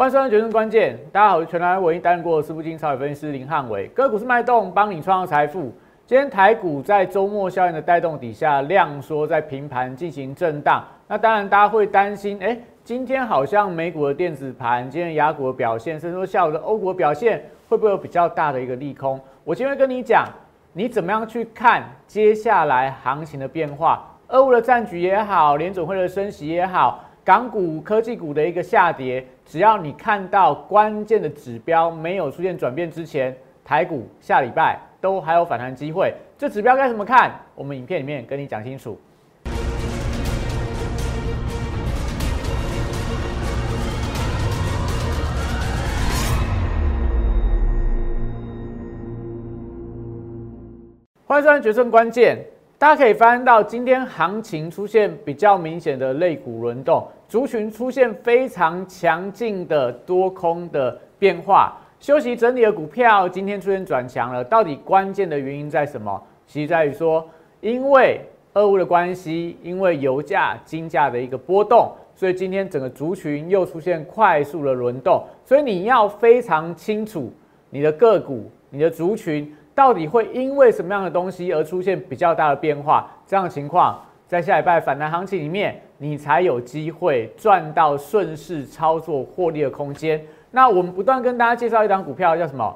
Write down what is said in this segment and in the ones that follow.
欢迎收看《决胜关键》，大家好，我是全台唯一担任过私募金超级分析师林汉伟，个股是脉动，帮你创造财富。今天台股在周末效应的带动底下，量缩在平盘进行震荡。那当然，大家会担心，哎，今天好像美股的电子盘，今天雅股的表现，甚至说下午的欧股表现，会不会有比较大的一个利空？我今天跟你讲，你怎么样去看接下来行情的变化？俄乌的战局也好，联总会的升息也好，港股科技股的一个下跌，只要你看到关键的指标没有出现转变之前，台股下礼拜。都还有反弹机会，这指标该怎么看？我们影片里面跟你讲清楚。欢迎收看《决胜关键》，大家可以发现到今天行情出现比较明显的类股轮动，族群出现非常强劲的多空的变化。休息整理的股票今天出现转强了，到底关键的原因在什么？其实在于说，因为俄乌的关系，因为油价、金价的一个波动，所以今天整个族群又出现快速的轮动。所以你要非常清楚你的个股、你的族群到底会因为什么样的东西而出现比较大的变化。这样的情况，在下礼拜反弹行情里面，你才有机会赚到顺势操作获利的空间。那我们不断跟大家介绍一档股票，叫什么？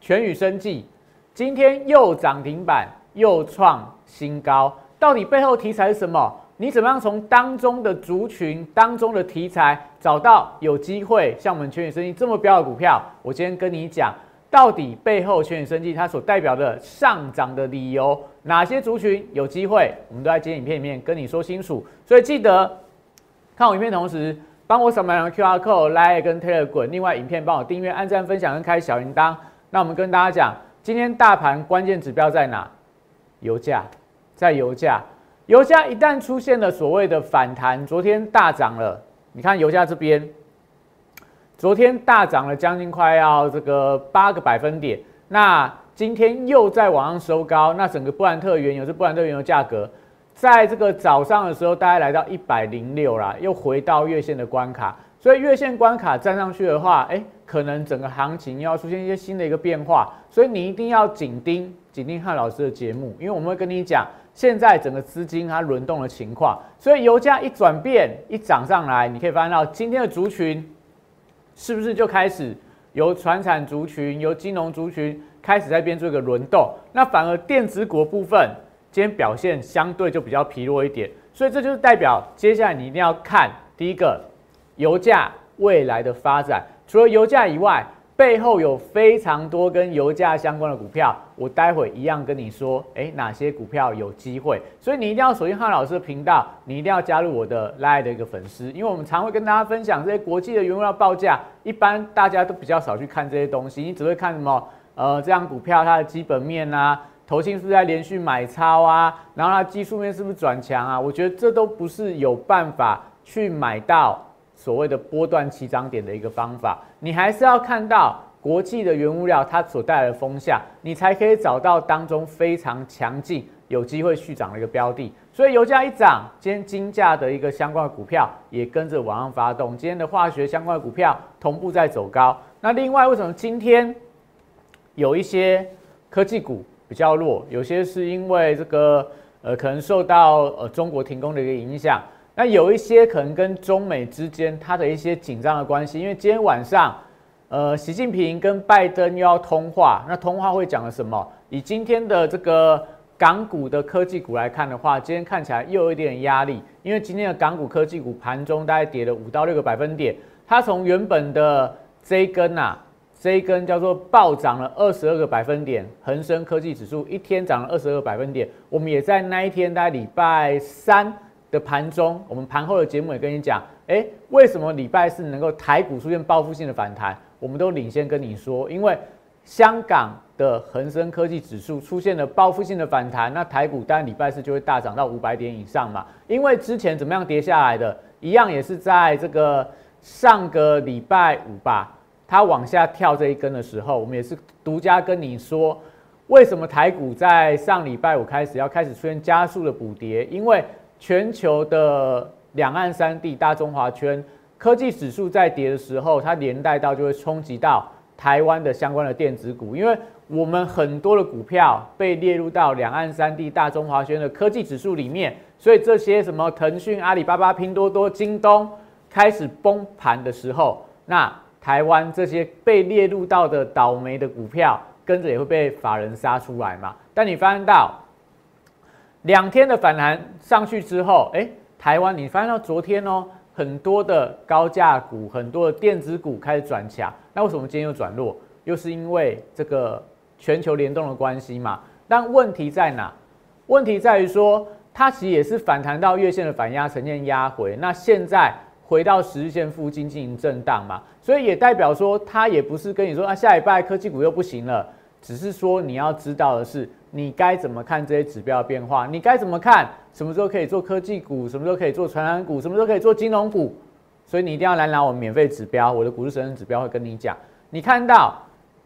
全宇生技，今天又涨停板，又创新高。到底背后题材是什么？你怎么样从当中的族群当中的题材找到有机会像我们全宇生技这么标的股票？我今天跟你讲，到底背后全宇生技它所代表的上涨的理由，哪些族群有机会？我们都在今天影片里面跟你说清楚。所以记得看我影片同时。帮我扫描两个 Q R code 来跟 Telegram，另外影片帮我订阅、按赞、分享跟开小铃铛。那我们跟大家讲，今天大盘关键指标在哪？油价，在油价。油价一旦出现了所谓的反弹，昨天大涨了，你看油价这边，昨天大涨了将近快要这个八个百分点。那今天又在往上收高，那整个布兰特原油是布兰特原油价格。在这个早上的时候，大概来到一百零六啦，又回到月线的关卡，所以月线关卡站上去的话，哎，可能整个行情又要出现一些新的一个变化，所以你一定要紧盯紧盯汉老师的节目，因为我们会跟你讲现在整个资金它轮动的情况，所以油价一转变一涨上来，你可以发现到今天的族群是不是就开始由船产族群、由金融族群开始在变做一个轮动，那反而电子股部分。今天表现相对就比较疲弱一点，所以这就是代表接下来你一定要看第一个油价未来的发展。除了油价以外，背后有非常多跟油价相关的股票，我待会一样跟你说，诶，哪些股票有机会。所以你一定要锁定汉老师的频道，你一定要加入我的 Line 的一个粉丝，因为我们常会跟大家分享这些国际的原料报价，一般大家都比较少去看这些东西，你只会看什么？呃，这样股票它的基本面啊。投信是不是在连续买超啊？然后它技术面是不是转强啊？我觉得这都不是有办法去买到所谓的波段起涨点的一个方法。你还是要看到国际的原物料它所带来的风向，你才可以找到当中非常强劲、有机会续涨的一个标的。所以油价一涨，今天金价的一个相关的股票也跟着往上发动。今天的化学相关的股票同步在走高。那另外为什么今天有一些科技股？比较弱，有些是因为这个呃，可能受到呃中国停工的一个影响。那有一些可能跟中美之间它的一些紧张的关系，因为今天晚上呃，习近平跟拜登又要通话，那通话会讲了什么？以今天的这个港股的科技股来看的话，今天看起来又有一点压力，因为今天的港股科技股盘中大概跌了五到六个百分点，它从原本的这一根呐。这一根叫做暴涨了二十二个百分点，恒生科技指数一天涨了二十二个百分点。我们也在那一天，大概礼拜三的盘中，我们盘后的节目也跟你讲，哎，为什么礼拜四能够台股出现报复性的反弹？我们都领先跟你说，因为香港的恒生科技指数出现了报复性的反弹，那台股当然礼拜四就会大涨到五百点以上嘛。因为之前怎么样跌下来的，一样也是在这个上个礼拜五吧。它往下跳这一根的时候，我们也是独家跟你说，为什么台股在上礼拜五开始要开始出现加速的补跌？因为全球的两岸三地大中华圈科技指数在跌的时候，它连带到就会冲击到台湾的相关的电子股，因为我们很多的股票被列入到两岸三地大中华圈的科技指数里面，所以这些什么腾讯、阿里巴巴、拼多多、京东开始崩盘的时候，那台湾这些被列入到的倒霉的股票，跟着也会被法人杀出来嘛？但你发现到两天的反弹上去之后，哎，台湾你发现到昨天哦，很多的高价股、很多的电子股开始转强，那为什么今天又转弱？又是因为这个全球联动的关系嘛？但问题在哪？问题在于说，它其实也是反弹到月线的反压，呈现压回。那现在。回到十日线附近进行震荡嘛，所以也代表说它也不是跟你说啊下礼拜科技股又不行了，只是说你要知道的是你该怎么看这些指标变化，你该怎么看什么时候可以做科技股，什么时候可以做传染股，什么时候可以做金融股，所以你一定要来拿我免费指标，我的股市神人指标会跟你讲，你看到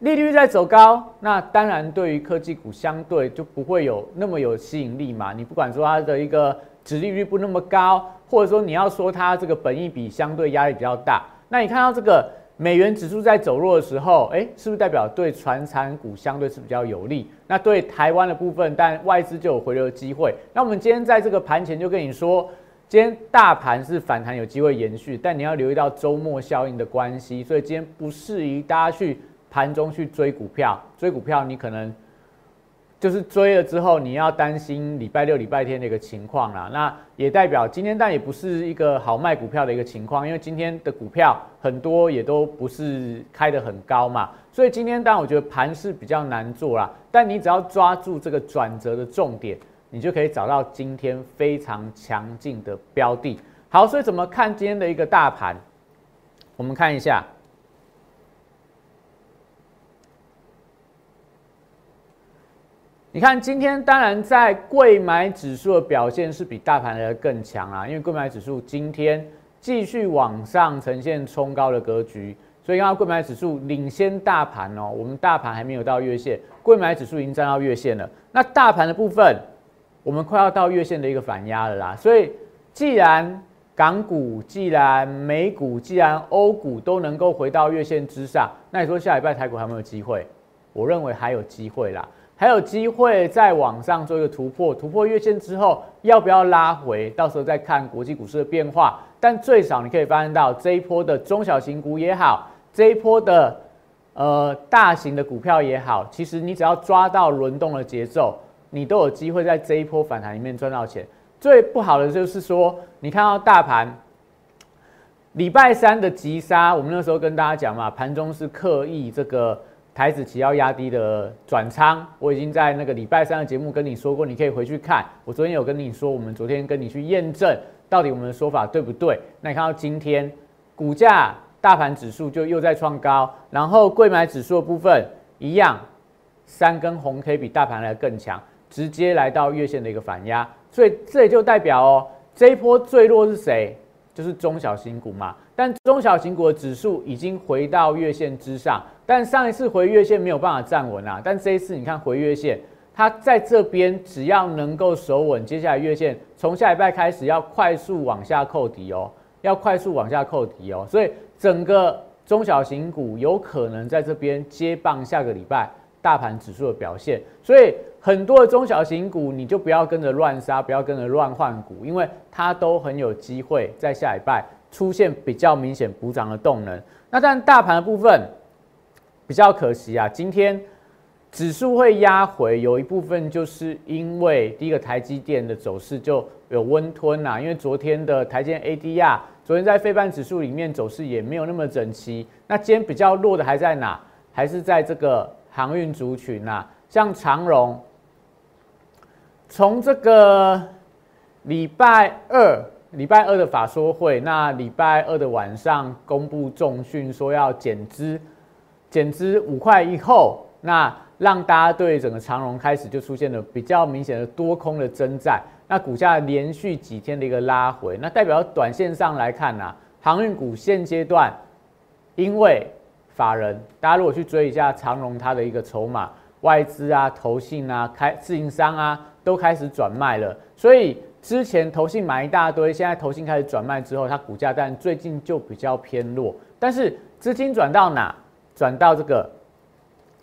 利率在走高，那当然对于科技股相对就不会有那么有吸引力嘛，你不管说它的一个。殖利率不那么高，或者说你要说它这个本益比相对压力比较大，那你看到这个美元指数在走弱的时候，哎，是不是代表对传产股相对是比较有利？那对台湾的部分，但外资就有回流的机会。那我们今天在这个盘前就跟你说，今天大盘是反弹有机会延续，但你要留意到周末效应的关系，所以今天不适宜大家去盘中去追股票，追股票你可能。就是追了之后，你要担心礼拜六、礼拜天的一个情况啦。那也代表今天但也不是一个好卖股票的一个情况，因为今天的股票很多也都不是开得很高嘛。所以今天当然我觉得盘是比较难做啦。但你只要抓住这个转折的重点，你就可以找到今天非常强劲的标的。好，所以怎么看今天的一个大盘？我们看一下。你看，今天当然在贵买指数的表现是比大盘的更强啦，因为贵买指数今天继续往上呈现冲高的格局，所以刚刚贵买指数领先大盘哦。我们大盘还没有到月线，贵买指数已经站到月线了。那大盘的部分，我们快要到月线的一个反压了啦。所以，既然港股、既然美股、既然欧股都能够回到月线之上，那你说下礼拜台股还有没有机会？我认为还有机会啦。还有机会在网上做一个突破，突破月线之后要不要拉回？到时候再看国际股市的变化。但最少你可以发现到这一波的中小型股也好，这一波的呃大型的股票也好，其实你只要抓到轮动的节奏，你都有机会在这一波反弹里面赚到钱。最不好的就是说，你看到大盘礼拜三的急杀，我们那时候跟大家讲嘛，盘中是刻意这个。台子期要压低的转仓，我已经在那个礼拜三的节目跟你说过，你可以回去看。我昨天有跟你说，我们昨天跟你去验证到底我们的说法对不对。那你看到今天股价大盘指数就又在创高，然后贵买指数的部分一样，三根红 K 比大盘来更强，直接来到月线的一个反压，所以这也就代表哦，这一波最弱是谁？就是中小型股嘛。但中小型股的指数已经回到月线之上。但上一次回月线没有办法站稳啊，但这一次你看回月线，它在这边只要能够守稳，接下来月线从下礼拜开始要快速往下扣底哦，要快速往下扣底哦，所以整个中小型股有可能在这边接棒下个礼拜大盘指数的表现，所以很多的中小型股你就不要跟着乱杀，不要跟着乱换股，因为它都很有机会在下礼拜出现比较明显补涨的动能。那但大盘的部分。比较可惜啊，今天指数会压回，有一部分就是因为第一个台积电的走势就有温吞呐，因为昨天的台积 ADR，昨天在非半指数里面走势也没有那么整齐。那今天比较弱的还在哪？还是在这个航运族群呐，像长荣，从这个礼拜二礼拜二的法说会，那礼拜二的晚上公布重讯说要减资。减资五块以后，那让大家对整个长荣开始就出现了比较明显的多空的征战，那股价连续几天的一个拉回，那代表短线上来看呢，航运股现阶段因为法人，大家如果去追一下长荣它的一个筹码，外资啊、投信啊、开自营商啊都开始转卖了，所以之前投信买一大堆，现在投信开始转卖之后，它股价但最近就比较偏弱。但是资金转到哪？转到这个，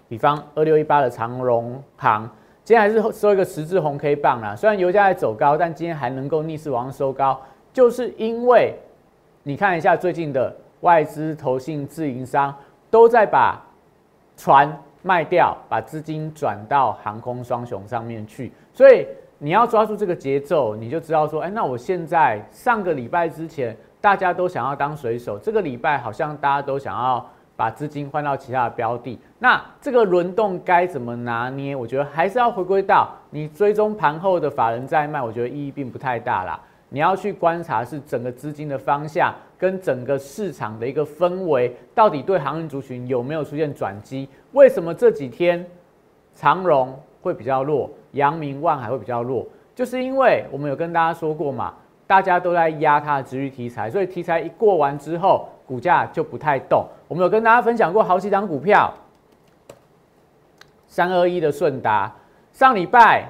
比方二六一八的长荣行，今天还是收一个十字红 K 棒啦。虽然油价在走高，但今天还能够逆势往上收高，就是因为你看一下最近的外资、投信、自营商都在把船卖掉，把资金转到航空双雄上面去，所以。你要抓住这个节奏，你就知道说，哎，那我现在上个礼拜之前，大家都想要当水手，这个礼拜好像大家都想要把资金换到其他的标的，那这个轮动该怎么拿捏？我觉得还是要回归到你追踪盘后的法人在卖，我觉得意义并不太大啦。你要去观察是整个资金的方向跟整个市场的一个氛围，到底对航运族群有没有出现转机？为什么这几天长荣会比较弱？阳明、万海会比较弱，就是因为我们有跟大家说过嘛，大家都在压它的值域题材，所以题材一过完之后，股价就不太动。我们有跟大家分享过好几张股票，三二一的顺达，上礼拜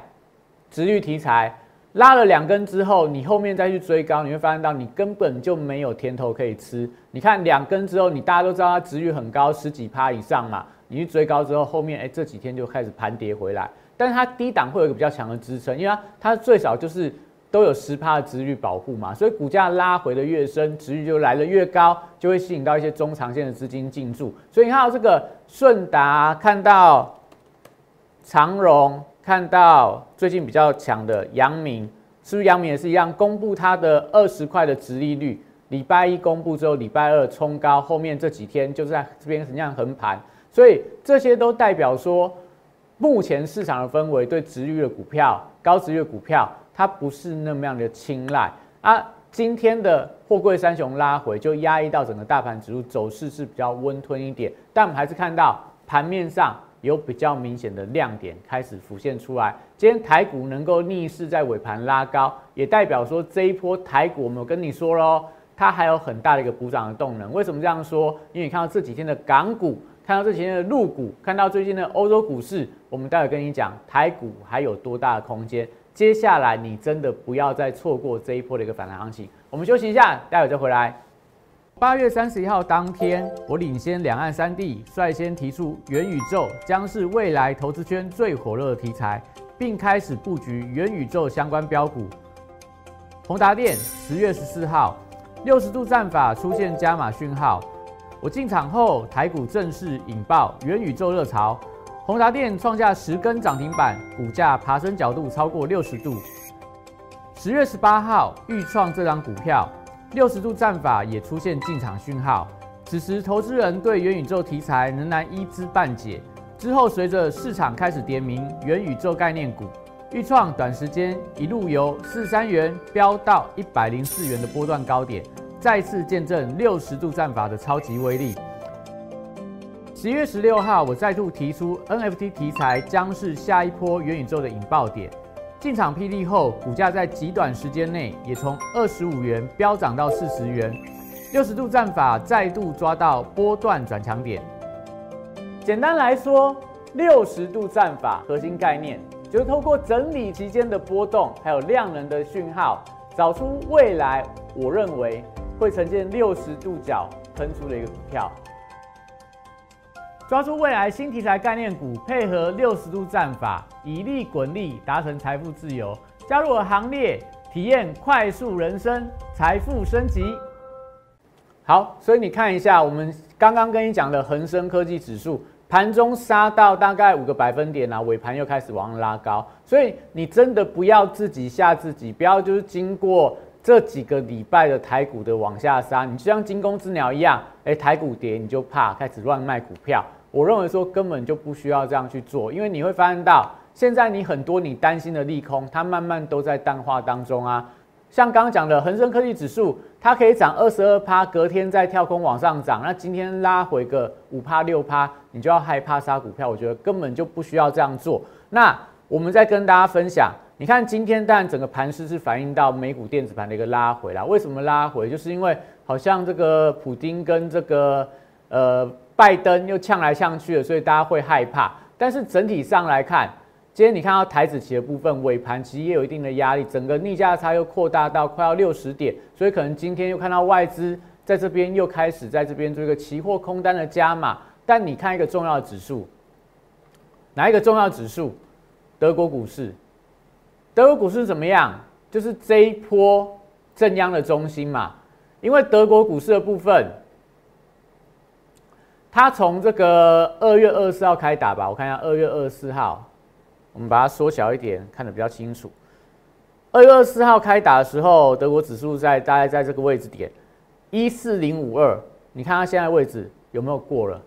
值域题材拉了两根之后，你后面再去追高，你会发现到你根本就没有甜头可以吃。你看两根之后，你大家都知道它值域很高，十几趴以上嘛，你去追高之后，后面哎这几天就开始盘跌回来。但是它低档会有一个比较强的支撑，因为它它最少就是都有十趴的值率保护嘛，所以股价拉回的越深，值率就来的越高，就会吸引到一些中长线的资金进驻。所以你看到这个顺达，看到长荣，看到最近比较强的阳明，是不是阳明也是一样？公布它的二十块的值利率，礼拜一公布之后，礼拜二冲高，后面这几天就是在这边很像横盘，所以这些都代表说。目前市场的氛围对值率的股票、高值率股票，它不是那么样的青睐啊。今天的货柜三雄拉回，就压抑到整个大盘指数走势是比较温吞一点。但我们还是看到盘面上有比较明显的亮点开始浮现出来。今天台股能够逆势在尾盘拉高，也代表说这一波台股，我们有跟你说喽，它还有很大的一个补涨的动能。为什么这样说？因为你看到这几天的港股。看到这几天的陆股，看到最近的欧洲股市，我们待会跟你讲台股还有多大的空间。接下来你真的不要再错过这一波的一个反弹行情。我们休息一下，待会再回来。八月三十一号当天，我领先两岸三地，率先提出元宇宙将是未来投资圈最火热的题材，并开始布局元宇宙相关标股。宏达电十月十四号，六十度战法出现加码讯号。我进场后，台股正式引爆元宇宙热潮，宏达电创下十根涨停板，股价爬升角度超过六十度。十月十八号，预创这张股票六十度战法也出现进场讯号，此时投资人对元宇宙题材仍然一知半解。之后随着市场开始点名元宇宙概念股，预创短时间一路由四三元飙到一百零四元的波段高点。再次见证六十度战法的超级威力。十一月十六号，我再度提出 NFT 题材将是下一波元宇宙的引爆点。进场霹雳后，股价在极短时间内也从二十五元飙涨到四十元。六十度战法再度抓到波段转强点。简单来说，六十度战法核心概念就是透过整理期间的波动，还有量能的讯号，找出未来我认为。会呈现六十度角喷出的一个股票，抓住未来新题材概念股，配合六十度战法，以利滚利，达成财富自由。加入我行列，体验快速人生，财富升级。好，所以你看一下，我们刚刚跟你讲的恒生科技指数，盘中杀到大概五个百分点啊，尾盘又开始往上拉高。所以你真的不要自己吓自己，不要就是经过。这几个礼拜的台股的往下杀，你就像惊弓之鸟一样，哎，台股跌你就怕，开始乱卖股票。我认为说根本就不需要这样去做，因为你会发现到现在你很多你担心的利空，它慢慢都在淡化当中啊。像刚刚讲的恒生科技指数，它可以涨二十二趴，隔天再跳空往上涨，那今天拉回个五趴六趴，你就要害怕杀股票。我觉得根本就不需要这样做。那我们再跟大家分享。你看今天，但整个盘势是反映到美股电子盘的一个拉回啦。为什么拉回？就是因为好像这个普丁跟这个呃拜登又呛来呛去的，所以大家会害怕。但是整体上来看，今天你看到台子期的部分尾盘其实也有一定的压力，整个逆价差又扩大到快要六十点，所以可能今天又看到外资在这边又开始在这边做一个期货空单的加码。但你看一个重要指数，哪一个重要指数？德国股市，德国股市怎么样？就是这一波正央的中心嘛。因为德国股市的部分，它从这个二月二十四号开打吧，我看一下二月二十四号。我们把它缩小一点，看得比较清楚。二月二十四号开打的时候，德国指数在大概在这个位置点一四零五二，你看它现在位置有没有过了？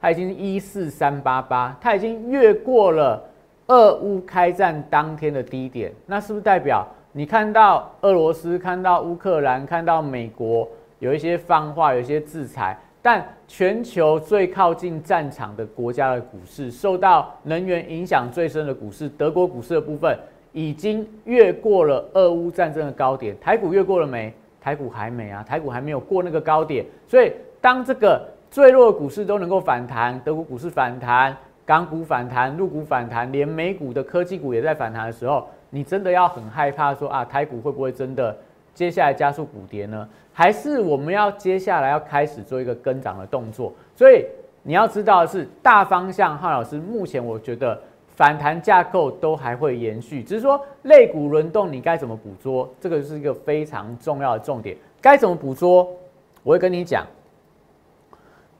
它已经一四三八八，它已经越过了俄乌开战当天的低点。那是不是代表你看到俄罗斯、看到乌克兰、看到美国有一些放话、有一些制裁？但全球最靠近战场的国家的股市，受到能源影响最深的股市，德国股市的部分已经越过了俄乌战争的高点。台股越过了没？台股还没啊，台股还没有过那个高点。所以，当这个最弱的股市都能够反弹，德国股市反弹，港股反弹，陆股反弹，连美股的科技股也在反弹的时候，你真的要很害怕说啊，台股会不会真的接下来加速补跌呢？还是我们要接下来要开始做一个跟涨的动作，所以你要知道的是大方向，汉老师目前我觉得反弹架构都还会延续，只是说类股轮动你该怎么捕捉，这个是一个非常重要的重点。该怎么捕捉，我会跟你讲。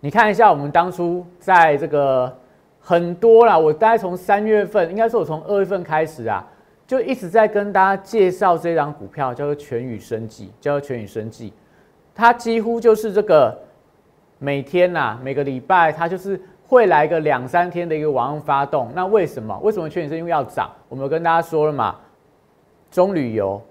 你看一下我们当初在这个很多啦，我大概从三月份，应该是我从二月份开始啊。就一直在跟大家介绍这张股票，叫做全宇生技，叫做全宇生技。它几乎就是这个每天呐，每个礼拜它就是会来个两三天的一个往上发动。那为什么？为什么全宇生因为要涨？我们跟大家说了嘛，中旅游，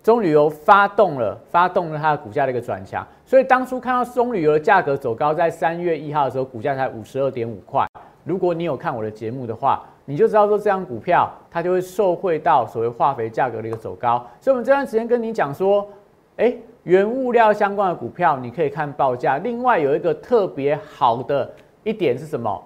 中旅游发动了，发动了它的股价的一个转强。所以当初看到中旅游的价格走高，在三月一号的时候，股价才五十二点五块。如果你有看我的节目的话，你就知道说这张股票它就会受惠到所谓化肥价格的一个走高。所以我们这段时间跟你讲说，哎。原物料相关的股票，你可以看报价。另外有一个特别好的一点是什么？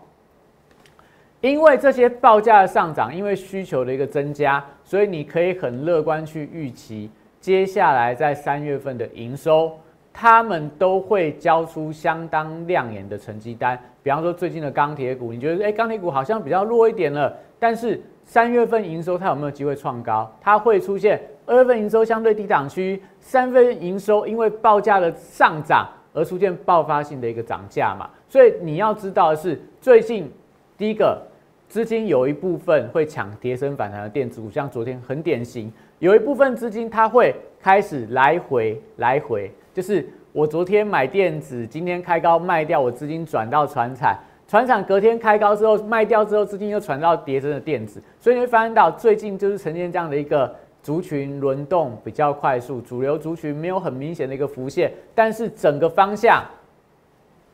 因为这些报价的上涨，因为需求的一个增加，所以你可以很乐观去预期，接下来在三月份的营收，他们都会交出相当亮眼的成绩单。比方说最近的钢铁股，你觉得哎，钢铁股好像比较弱一点了，但是三月份营收它有没有机会创高？它会出现。二月份营收相对低档区，三月份营收因为报价的上涨而出现爆发性的一个涨价嘛，所以你要知道的是，最近第一个资金有一部分会抢跌升反弹的电子股，像昨天很典型，有一部分资金它会开始来回来回，就是我昨天买电子，今天开高卖掉，我资金转到船产，船产隔天开高之后卖掉之后，资金又传到跌升的电子，所以你会发现到最近就是呈现这样的一个。族群轮动比较快速，主流族群没有很明显的一个浮现，但是整个方向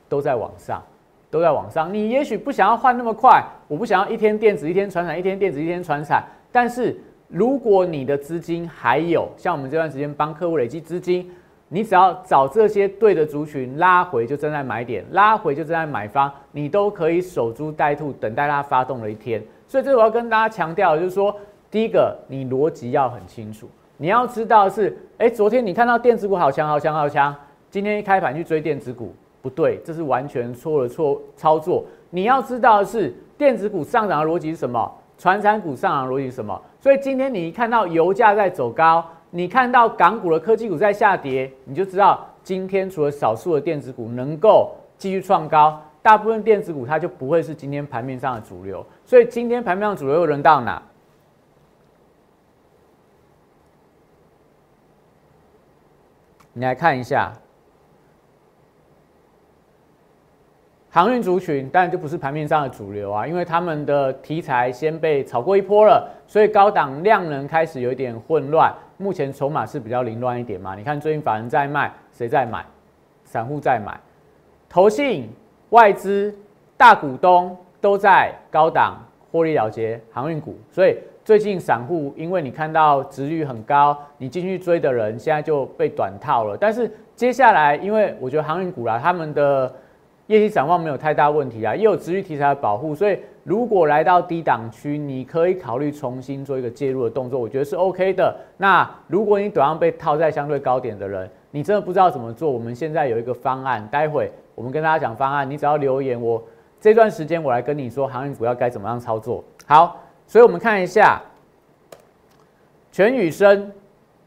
都在往上，都在往上。你也许不想要换那么快，我不想要一天电子一天传产，一天电子一天传产。但是如果你的资金还有，像我们这段时间帮客户累积资金，你只要找这些对的族群拉回，就正在买点，拉回就正在买方，你都可以守株待兔，等待它发动的一天。所以这我要跟大家强调，就是说。第一个，你逻辑要很清楚，你要知道是，哎，昨天你看到电子股好强好强好强，今天一开盘去追电子股，不对，这是完全错了错操作。你要知道的是，电子股上涨的逻辑是什么？传产股上涨的逻辑是什么？所以今天你一看到油价在走高，你看到港股的科技股在下跌，你就知道今天除了少数的电子股能够继续创高，大部分电子股它就不会是今天盘面上的主流。所以今天盘面上主流又轮到哪？你来看一下，航运族群当然就不是盘面上的主流啊，因为他们的题材先被炒过一波了，所以高档量能开始有一点混乱。目前筹码是比较凌乱一点嘛？你看最近法人在卖，谁在买？散户在买，投信、外资、大股东都在高档获利了结航运股，所以。最近散户，因为你看到值率很高，你进去追的人现在就被短套了。但是接下来，因为我觉得航运股啦，他们的业绩展望没有太大问题啊，也有持续题材的保护，所以如果来到低档区，你可以考虑重新做一个介入的动作，我觉得是 OK 的。那如果你短上被套在相对高点的人，你真的不知道怎么做，我们现在有一个方案，待会我们跟大家讲方案，你只要留言，我这段时间我来跟你说航运股要该怎么样操作。好，所以我们看一下全宇生，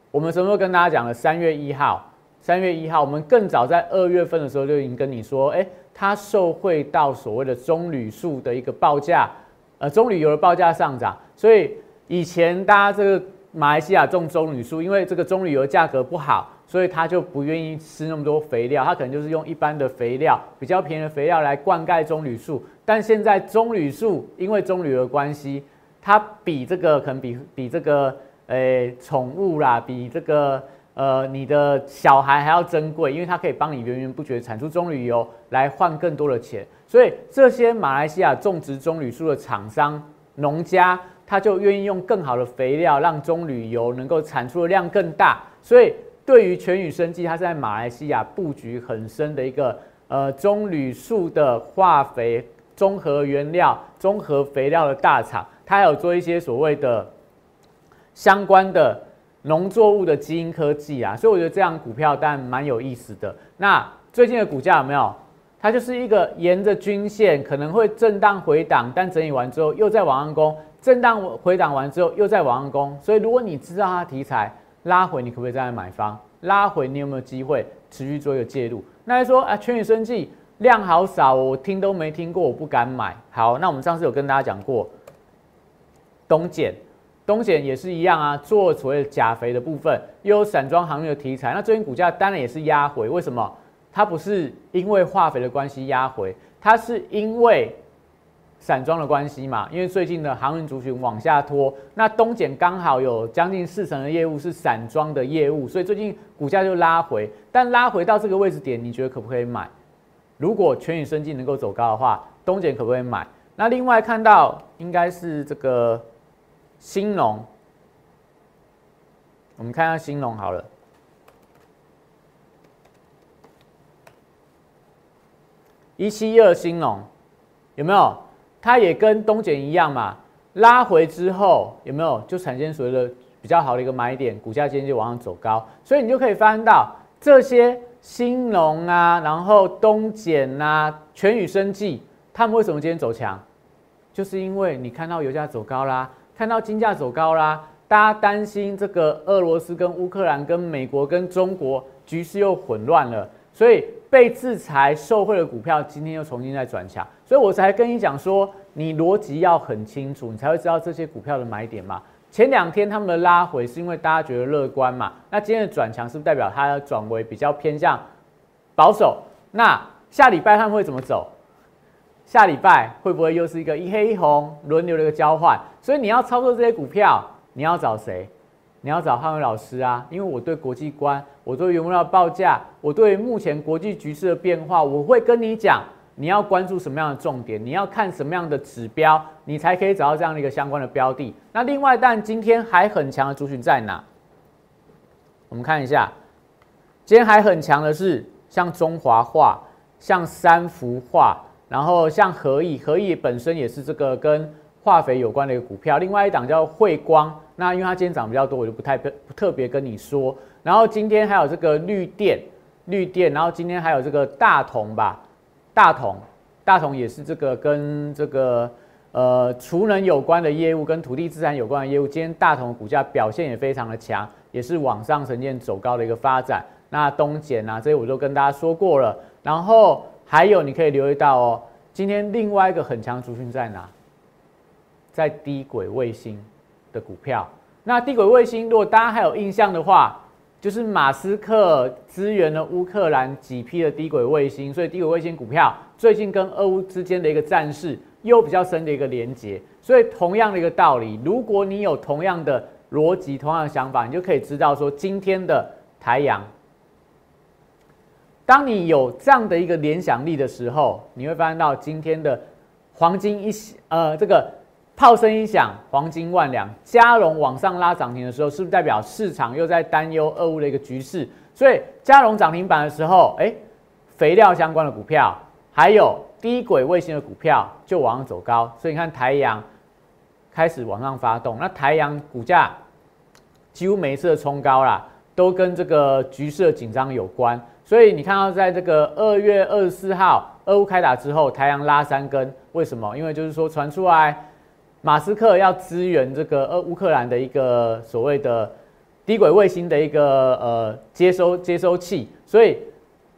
我们什么时候跟大家讲了？三月一号，三月一号，我们更早在二月份的时候就已经跟你说，哎。它受惠到所谓的棕榈树的一个报价，呃，棕榈油的报价上涨，所以以前大家这个马来西亚种棕榈树，因为这个棕榈油价格不好，所以他就不愿意吃那么多肥料，他可能就是用一般的肥料，比较便宜的肥料来灌溉棕榈树。但现在棕榈树因为棕榈的关系，它比这个可能比比这个诶宠物啦，比这个。呃，你的小孩还要珍贵，因为它可以帮你源源不绝产出棕榈油来换更多的钱，所以这些马来西亚种植棕榈树的厂商、农家，他就愿意用更好的肥料，让棕榈油能够产出的量更大。所以，对于全宇生技，它在马来西亚布局很深的一个呃棕榈树的化肥综合原料、综合肥料的大厂，它有做一些所谓的相关的。农作物的基因科技啊，所以我觉得这样股票但蛮有意思的。那最近的股价有没有？它就是一个沿着均线可能会震荡回档，但整理完之后又在往上攻，震荡回档完之后又在往上攻。所以如果你知道它的题材拉回，你可不可以再来买方？拉回你有没有机会持续做一个介入？那还说啊，全宇生技量好少，我听都没听过，我不敢买。好，那我们上次有跟大家讲过，东碱。东碱也是一样啊，做所谓的钾肥的部分，又有散装航运的题材。那最近股价当然也是压回，为什么？它不是因为化肥的关系压回，它是因为散装的关系嘛？因为最近的航运族群往下拖，那东碱刚好有将近四成的业务是散装的业务，所以最近股价就拉回。但拉回到这个位置点，你觉得可不可以买？如果全宇生技能够走高的话，东碱可不可以买？那另外看到应该是这个。兴隆，我们看一下兴隆好了。一七二兴隆有没有？它也跟东碱一样嘛，拉回之后有没有就产生所谓的比较好的一个买点，股价今天就往上走高，所以你就可以发现到这些兴隆啊，然后东碱啊，全宇生技，他们为什么今天走强？就是因为你看到油价走高啦。看到金价走高啦，大家担心这个俄罗斯跟乌克兰跟美国跟中国局势又混乱了，所以被制裁受贿的股票今天又重新在转强，所以我才跟你讲说，你逻辑要很清楚，你才会知道这些股票的买点嘛。前两天他们的拉回是因为大家觉得乐观嘛，那今天的转强是不是代表它要转为比较偏向保守？那下礼拜他们会怎么走？下礼拜会不会又是一个一黑一红轮流的一个交换？所以你要操作这些股票，你要找谁？你要找汉伟老师啊！因为我对国际观，我对原物料报价，我对目前国际局势的变化，我会跟你讲，你要关注什么样的重点，你要看什么样的指标，你才可以找到这样的一个相关的标的。那另外，但今天还很强的族群在哪？我们看一下，今天还很强的是像中华化，像三幅画。然后像合意，合意本身也是这个跟化肥有关的一个股票。另外一档叫汇光，那因为它今天涨比较多，我就不太不特别跟你说。然后今天还有这个绿电，绿电，然后今天还有这个大同吧，大同，大同也是这个跟这个呃储能有关的业务，跟土地资产有关的业务。今天大同的股价表现也非常的强，也是往上呈现走高的一个发展。那东碱啊，这些我都跟大家说过了，然后。还有，你可以留意到哦，今天另外一个很强族群在哪？在低轨卫星的股票。那低轨卫星，如果大家还有印象的话，就是马斯克支援了乌克兰几批的低轨卫星，所以低轨卫星股票最近跟俄乌之间的一个战事又比较深的一个连接。所以同样的一个道理，如果你有同样的逻辑、同样的想法，你就可以知道说，今天的台阳。当你有这样的一个联想力的时候，你会发现到今天的黄金一呃这个炮声一响，黄金万两，加荣往上拉涨停的时候，是不是代表市场又在担忧俄乌的一个局势？所以加荣涨停板的时候，哎，肥料相关的股票，还有低轨卫星的股票就往上走高，所以你看台阳开始往上发动，那台阳股价几乎每一次的冲高啦，都跟这个局势的紧张有关。所以你看到在这个二月二十四号，俄乌开打之后，台阳拉三根，为什么？因为就是说传出来马斯克要支援这个呃乌克兰的一个所谓的低轨卫星的一个呃接收接收器，所以。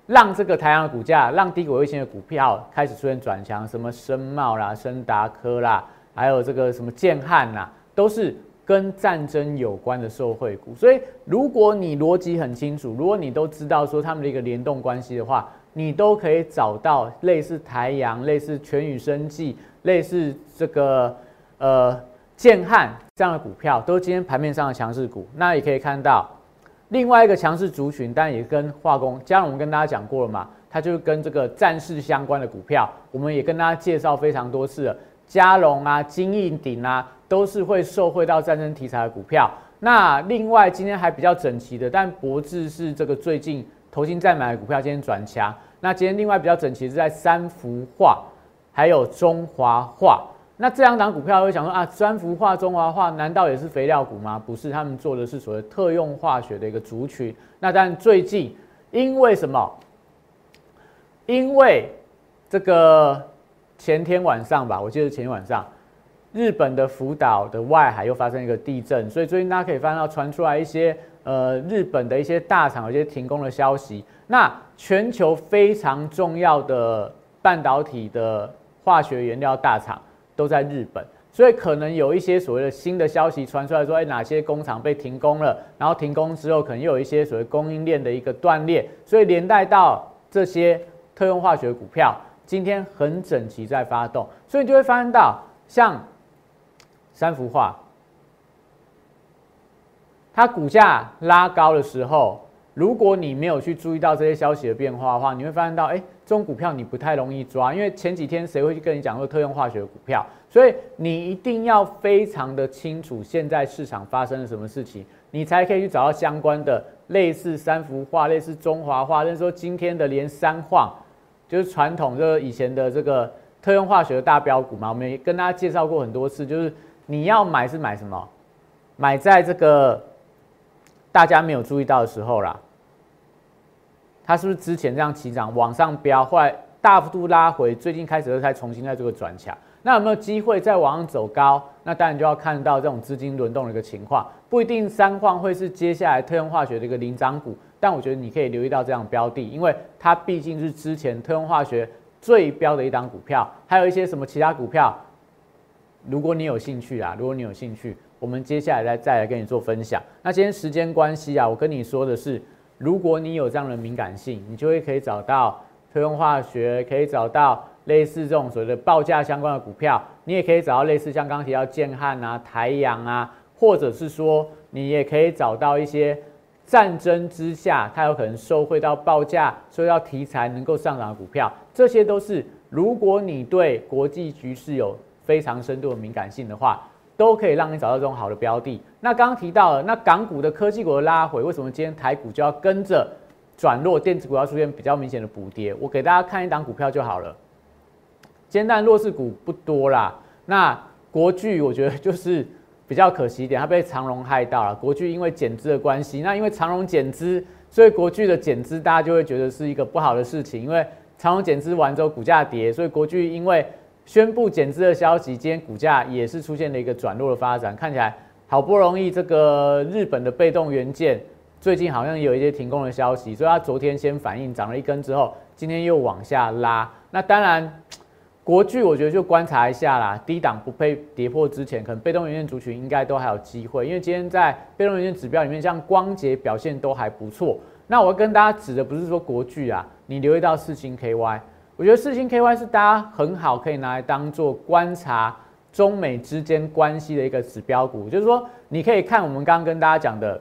让这个太阳的股价，让低轨卫星的股票开始出现转强，什么深茂啦、深达科啦，还有这个什么建汉呐，都是跟战争有关的受惠股。所以，如果你逻辑很清楚，如果你都知道说他们的一个联动关系的话，你都可以找到类似台阳、类似全宇生技、类似这个呃建汉这样的股票，都是今天盘面上的强势股。那也可以看到。另外一个强势族群，但也跟化工，加上我们跟大家讲过了嘛，它就是跟这个战事相关的股票，我们也跟大家介绍非常多次了。嘉龙啊、金印鼎啊，都是会受惠到战争题材的股票。那另外今天还比较整齐的，但博智是这个最近投新再买的股票，今天转强。那今天另外比较整齐是在三幅画，还有中华画。那这两档股票会想说啊，三幅画、中华画难道也是肥料股吗？不是，他们做的是所谓特用化学的一个族群。那但最近因为什么？因为这个前天晚上吧，我记得前天晚上，日本的福岛的外海又发生一个地震，所以最近大家可以翻到传出来一些呃日本的一些大厂有些停工的消息。那全球非常重要的半导体的化学原料大厂。都在日本，所以可能有一些所谓的新的消息传出来说，哎，哪些工厂被停工了？然后停工之后，可能又有一些所谓供应链的一个断裂，所以连带到这些特用化学股票今天很整齐在发动，所以你就会发现到像三幅画，它股价拉高的时候。如果你没有去注意到这些消息的变化的话，你会发现到，哎，这种股票你不太容易抓，因为前几天谁会去跟你讲说特用化学股票？所以你一定要非常的清楚现在市场发生了什么事情，你才可以去找到相关的类似三幅画、类似中华画，或者说今天的连三晃，就是传统就是以前的这个特用化学的大标股嘛。我们也跟大家介绍过很多次，就是你要买是买什么？买在这个。大家没有注意到的时候啦，它是不是之前这样起涨往上飙，后来大幅度拉回，最近开始又才重新在这个转强，那有没有机会再往上走高？那当然就要看到这种资金轮动的一个情况，不一定三矿会是接下来特用化学的一个领涨股，但我觉得你可以留意到这样标的，因为它毕竟是之前特用化学最标的一档股票，还有一些什么其他股票，如果你有兴趣啊，如果你有兴趣。我们接下来再再来跟你做分享。那今天时间关系啊，我跟你说的是，如果你有这样的敏感性，你就会可以找到特用化学，可以找到类似这种所谓的报价相关的股票，你也可以找到类似像刚刚提到建汉啊、台阳啊，或者是说你也可以找到一些战争之下它有可能收回到报价、收到题材能够上涨的股票，这些都是如果你对国际局势有非常深度的敏感性的话。都可以让你找到这种好的标的。那刚刚提到了，那港股的科技股的拉回，为什么今天台股就要跟着转弱？电子股要出现比较明显的补跌？我给大家看一档股票就好了。今天弱势股不多啦。那国巨我觉得就是比较可惜一点，它被长荣害到了。国巨因为减资的关系，那因为长荣减资，所以国巨的减资大家就会觉得是一个不好的事情。因为长荣减资完之后股价跌，所以国巨因为。宣布减资的消息，今天股价也是出现了一个转弱的发展。看起来好不容易这个日本的被动元件最近好像有一些停工的消息，所以它昨天先反应涨了一根之后，今天又往下拉。那当然，国巨我觉得就观察一下啦，低档不被跌破之前，可能被动元件族群应该都还有机会。因为今天在被动元件指标里面，像光捷表现都还不错。那我跟大家指的不是说国巨啊，你留意到四星 KY。我觉得四星 KY 是大家很好可以拿来当做观察中美之间关系的一个指标股，就是说你可以看我们刚刚跟大家讲的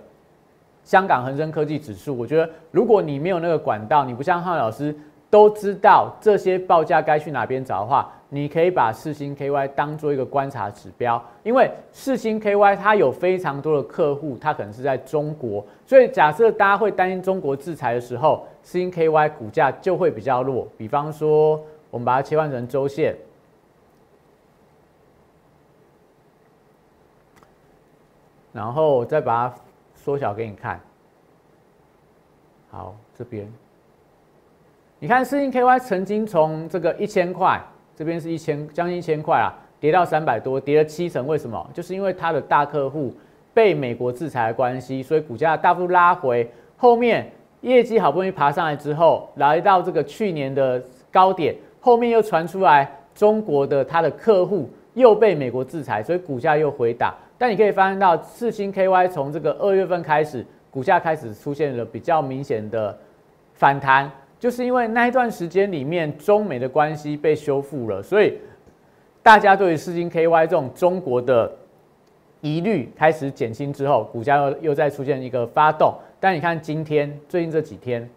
香港恒生科技指数。我觉得如果你没有那个管道，你不像汉老师都知道这些报价该去哪边找的话。你可以把四星 KY 当做一个观察指标，因为四星 KY 它有非常多的客户，它可能是在中国，所以假设大家会担心中国制裁的时候，四星 KY 股价就会比较弱。比方说我们把它切换成周线，然后再把它缩小给你看。好，这边，你看四星 KY 曾经从这个一千块，这边是一千将近一千块啊，跌到三百多，跌了七成。为什么？就是因为它的大客户被美国制裁的关系，所以股价大幅拉回。后面业绩好不容易爬上来之后，来到这个去年的高点，后面又传出来中国的它的客户又被美国制裁，所以股价又回档。但你可以发现到四星 KY 从这个二月份开始。股价开始出现了比较明显的反弹，就是因为那一段时间里面中美的关系被修复了，所以大家对于四星 KY 这种中国的疑虑开始减轻之后，股价又又再出现一个发动。但你看今天最近这几天，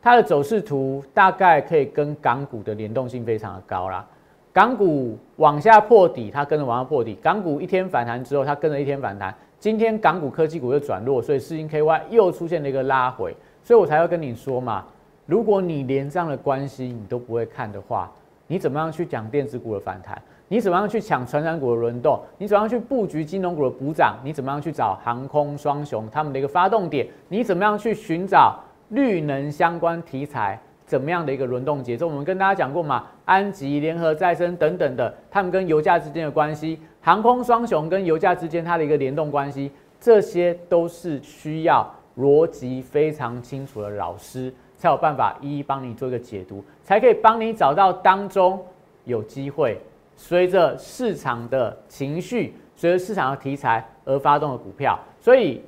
它的走势图大概可以跟港股的联动性非常的高啦。港股往下破底，它跟着往下破底；港股一天反弹之后，它跟着一天反弹。今天港股科技股又转弱，所以四星 KY 又出现了一个拉回，所以我才会跟你说嘛，如果你连这样的关系你都不会看的话，你怎么样去讲电子股的反弹？你怎么样去抢成长股的轮动？你怎么样去布局金融股的补涨？你怎么样去找航空双雄他们的一个发动点？你怎么样去寻找绿能相关题材？怎么样的一个轮动节奏？我们跟大家讲过嘛，安吉、联合再生等等的，他们跟油价之间的关系。航空双雄跟油价之间它的一个联动关系，这些都是需要逻辑非常清楚的老师才有办法一一帮你做一个解读，才可以帮你找到当中有机会随着市场的情绪、随着市场的题材而发动的股票。所以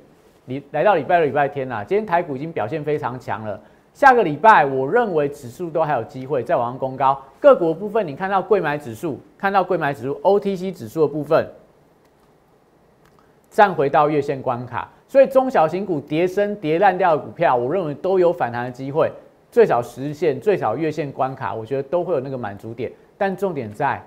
你来到礼拜六、礼拜天呐，今天台股已经表现非常强了。下个礼拜，我认为指数都还有机会再往上攻高。个股的部分，你看到贵买指数，看到贵买指数 OTC 指数的部分，站回到月线关卡，所以中小型股跌升跌烂掉的股票，我认为都有反弹的机会，最少十线，最少月线关卡，我觉得都会有那个满足点。但重点在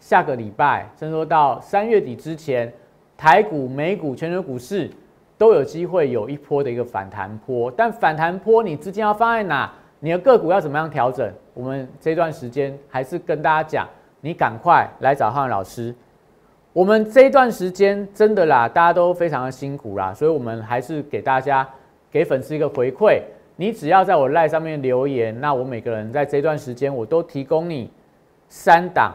下个礼拜，甚至说到三月底之前，台股、美股、全球股市。都有机会有一波的一个反弹波，但反弹波你资金要放在哪？你的个股要怎么样调整？我们这段时间还是跟大家讲，你赶快来找汉老师。我们这一段时间真的啦，大家都非常的辛苦啦，所以我们还是给大家给粉丝一个回馈。你只要在我赖上面留言，那我每个人在这段时间我都提供你三档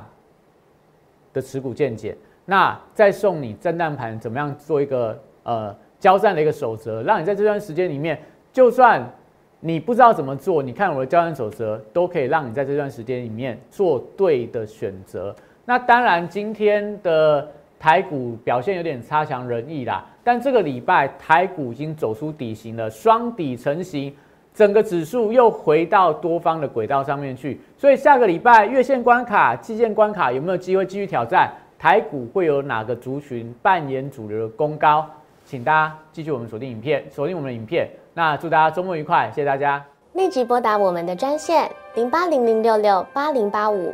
的持股见解，那再送你震荡盘怎么样做一个呃。交战的一个守则，让你在这段时间里面，就算你不知道怎么做，你看我的交战守则，都可以让你在这段时间里面做对的选择。那当然，今天的台股表现有点差强人意啦，但这个礼拜台股已经走出底型了，双底成型，整个指数又回到多方的轨道上面去。所以下个礼拜月线关卡、季线关卡有没有机会继续挑战？台股会有哪个族群扮演主流的攻高？请大家继续我们锁定影片，锁定我们的影片。那祝大家周末愉快，谢谢大家。立即拨打我们的专线零八零零六六八零八五